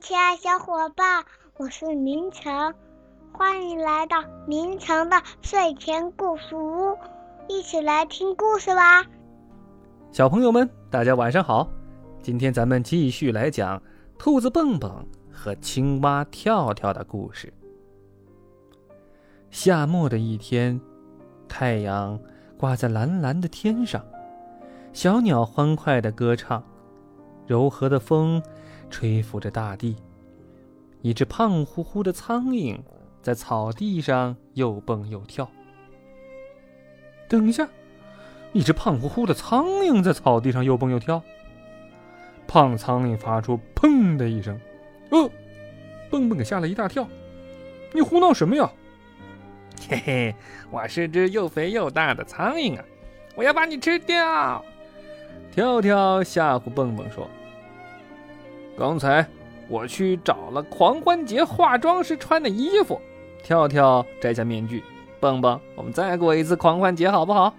亲爱小伙伴，我是明成，欢迎来到明成的睡前故事屋，一起来听故事吧。小朋友们，大家晚上好，今天咱们继续来讲兔子蹦蹦和青蛙跳跳的故事。夏末的一天，太阳挂在蓝蓝的天上，小鸟欢快的歌唱，柔和的风。吹拂着大地，一只胖乎乎的苍蝇在草地上又蹦又跳。等一下，一只胖乎乎的苍蝇在草地上又蹦又跳。胖苍蝇发出“砰”的一声，呃，蹦蹦给吓了一大跳。你胡闹什么呀？嘿嘿，我是只又肥又大的苍蝇啊！我要把你吃掉！跳跳吓唬蹦蹦说。刚才我去找了狂欢节化妆时穿的衣服。跳跳摘下面具，蹦蹦，我们再过一次狂欢节好不好？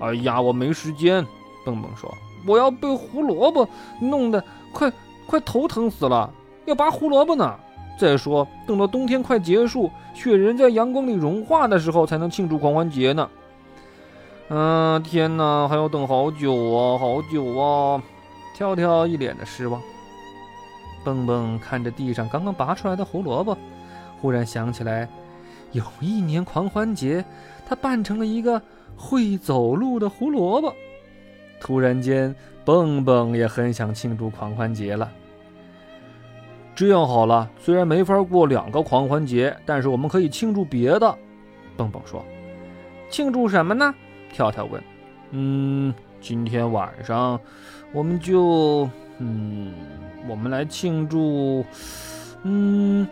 哎呀，我没时间。蹦蹦说：“我要被胡萝卜弄得快快头疼死了，要拔胡萝卜呢。再说，等到冬天快结束，雪人在阳光里融化的时候，才能庆祝狂欢节呢。”嗯，天哪，还要等好久啊，好久啊！跳跳一脸的失望。蹦蹦看着地上刚刚拔出来的胡萝卜，忽然想起来，有一年狂欢节，他扮成了一个会走路的胡萝卜。突然间，蹦蹦也很想庆祝狂欢节了。这样好了，虽然没法过两个狂欢节，但是我们可以庆祝别的。蹦蹦说：“庆祝什么呢？”跳跳问。“嗯，今天晚上，我们就……嗯。”我们来庆祝，嗯，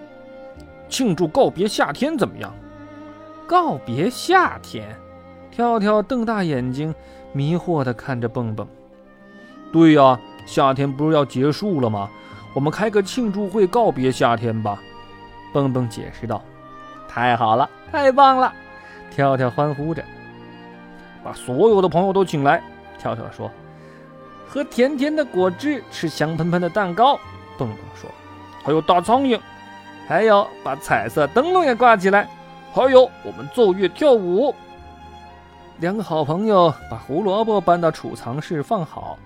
庆祝告别夏天怎么样？告别夏天，跳跳瞪大眼睛，迷惑地看着蹦蹦。对呀，夏天不是要结束了吗？我们开个庆祝会告别夏天吧。蹦蹦解释道。太好了，太棒了！跳跳欢呼着，把所有的朋友都请来。跳跳说。喝甜甜的果汁，吃香喷喷的蛋糕。蹦蹦说：“还有大苍蝇，还有把彩色灯笼也挂起来，还有我们奏乐跳舞。”两个好朋友把胡萝卜搬到储藏室放好，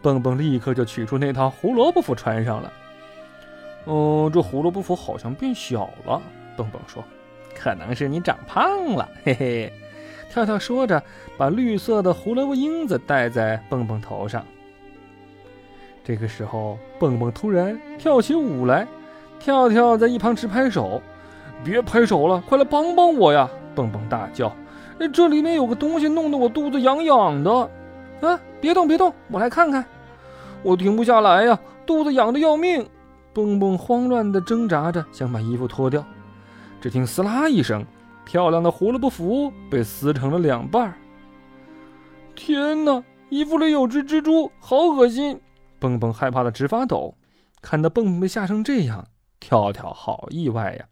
蹦蹦立刻就取出那套胡萝卜服穿上了。哦，这胡萝卜服好像变小了。蹦蹦说：“可能是你长胖了。”嘿嘿。跳跳说着，把绿色的胡萝卜缨子戴在蹦蹦头上。这个时候，蹦蹦突然跳起舞来，跳跳在一旁直拍手。别拍手了，快来帮帮我呀！蹦蹦大叫：“这里面有个东西，弄得我肚子痒痒的。”啊！别动，别动，我来看看。我停不下来呀，肚子痒的要命。蹦蹦慌乱地挣扎着，想把衣服脱掉。只听“撕拉”一声，漂亮的胡萝卜服被撕成了两半儿。天哪！衣服里有只蜘蛛，好恶心！蹦蹦害怕的直发抖，看到蹦蹦被吓成这样，跳跳好意外呀！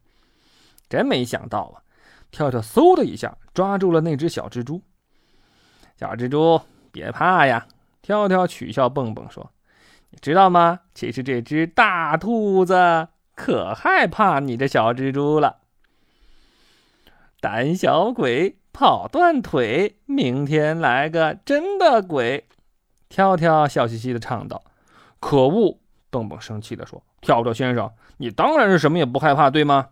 真没想到啊！跳跳嗖的一下抓住了那只小蜘蛛。小蜘蛛，别怕呀！跳跳取笑蹦蹦说：“你知道吗？其实这只大兔子可害怕你这小蜘蛛了。”胆小鬼，跑断腿，明天来个真的鬼！跳跳笑嘻嘻的唱道。可恶！蹦蹦生气地说：“跳跳先生，你当然是什么也不害怕，对吗？”“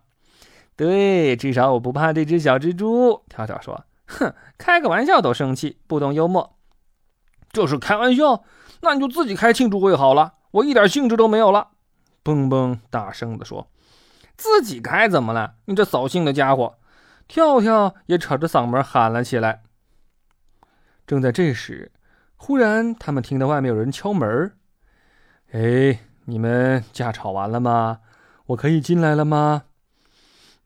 对，至少我不怕这只小蜘蛛。”跳跳说。“哼，开个玩笑都生气，不懂幽默。”“这是开玩笑？那你就自己开庆祝会好了，我一点兴致都没有了。”蹦蹦大声地说。“自己开怎么了？你这扫兴的家伙！”跳跳也扯着嗓门喊了起来。正在这时，忽然他们听到外面有人敲门。哎，你们架吵完了吗？我可以进来了吗？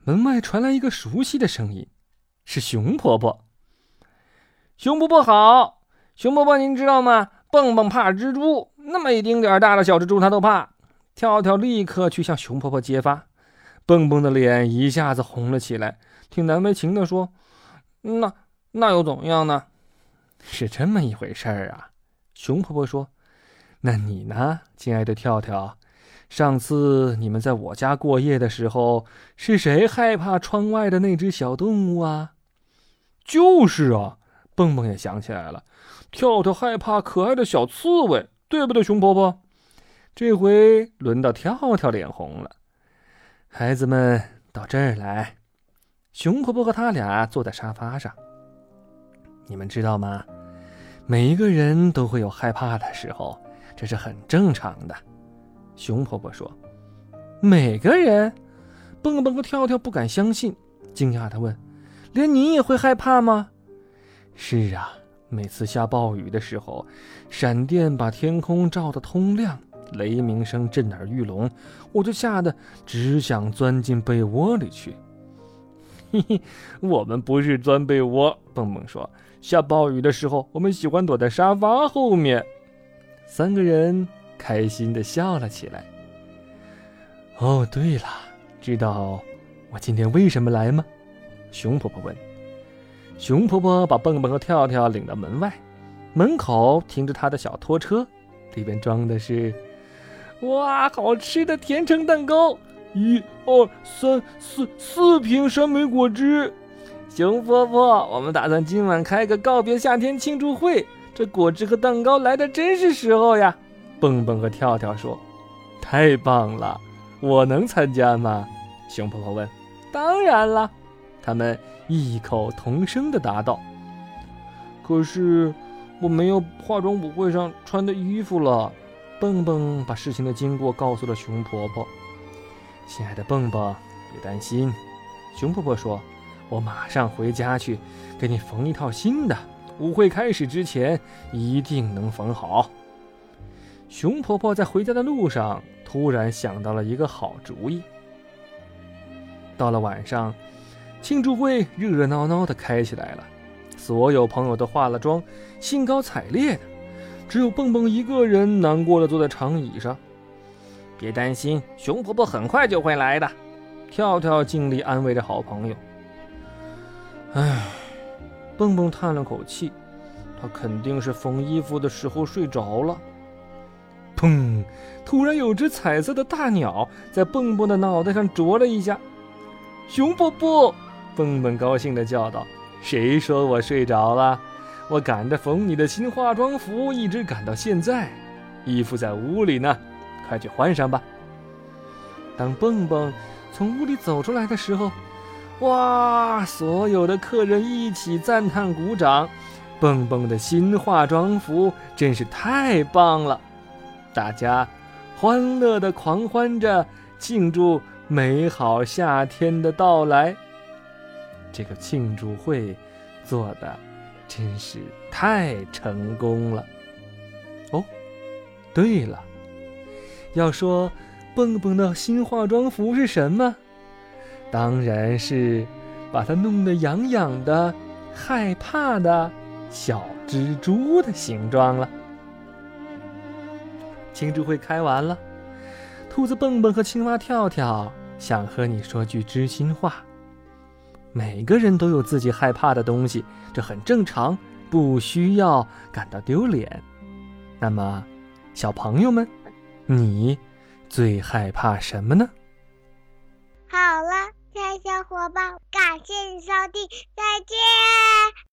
门外传来一个熟悉的声音，是熊婆婆。熊婆婆好，熊婆婆您知道吗？蹦蹦怕蜘蛛，那么一丁点大的小蜘蛛他都怕。跳跳立刻去向熊婆婆揭发，蹦蹦的脸一下子红了起来，挺难为情的说：“那那又怎么样呢？是这么一回事儿啊。”熊婆婆说。那你呢，亲爱的跳跳，上次你们在我家过夜的时候，是谁害怕窗外的那只小动物啊？就是啊，蹦蹦也想起来了，跳跳害怕可爱的小刺猬，对不对，熊婆婆？这回轮到跳跳脸红了。孩子们到这儿来，熊婆婆和他俩坐在沙发上。你们知道吗？每一个人都会有害怕的时候，这是很正常的。熊婆婆说：“每个人？”蹦蹦和跳跳不敢相信，惊讶地问：“连你也会害怕吗？”“是啊，每次下暴雨的时候，闪电把天空照得通亮，雷鸣声震耳欲聋，我就吓得只想钻进被窝里去。”“，我们不是钻被窝。”蹦蹦说：“下暴雨的时候，我们喜欢躲在沙发后面。”三个人。开心的笑了起来。哦，对了，知道我今天为什么来吗？熊婆婆问。熊婆婆把蹦蹦和跳跳领到门外，门口停着她的小拖车，里边装的是，哇，好吃的甜橙蛋糕，一、二、三、四，四瓶山莓果汁。熊婆婆，我们打算今晚开个告别夏天庆祝会，这果汁和蛋糕来的真是时候呀。蹦蹦和跳跳说：“太棒了，我能参加吗？”熊婆婆问。“当然了。”他们异口同声地答道。“可是我没有化妆舞会上穿的衣服了。”蹦蹦把事情的经过告诉了熊婆婆。“亲爱的蹦蹦，别担心。”熊婆婆说，“我马上回家去给你缝一套新的，舞会开始之前一定能缝好。”熊婆婆在回家的路上突然想到了一个好主意。到了晚上，庆祝会热热闹闹的开起来了，所有朋友都化了妆，兴高采烈的，只有蹦蹦一个人难过的坐在长椅上。别担心，熊婆婆很快就会来的。跳跳尽力安慰着好朋友。唉，蹦蹦叹了口气，他肯定是缝衣服的时候睡着了。砰！突然有只彩色的大鸟在蹦蹦的脑袋上啄了一下。熊婆婆，蹦蹦高兴地叫道：“谁说我睡着了？我赶着缝你的新化妆服，一直赶到现在。衣服在屋里呢，快去换上吧。”当蹦蹦从屋里走出来的时候，哇！所有的客人一起赞叹、鼓掌。蹦蹦的新化妆服真是太棒了！大家欢乐的狂欢着，庆祝美好夏天的到来。这个庆祝会做的真是太成功了。哦，对了，要说蹦蹦的新化妆服是什么？当然是把它弄得痒痒的、害怕的小蜘蛛的形状了。庆祝会开完了，兔子蹦蹦和青蛙跳跳想和你说句知心话。每个人都有自己害怕的东西，这很正常，不需要感到丢脸。那么，小朋友们，你最害怕什么呢？好了，亲爱小伙伴，感谢你收听，再见。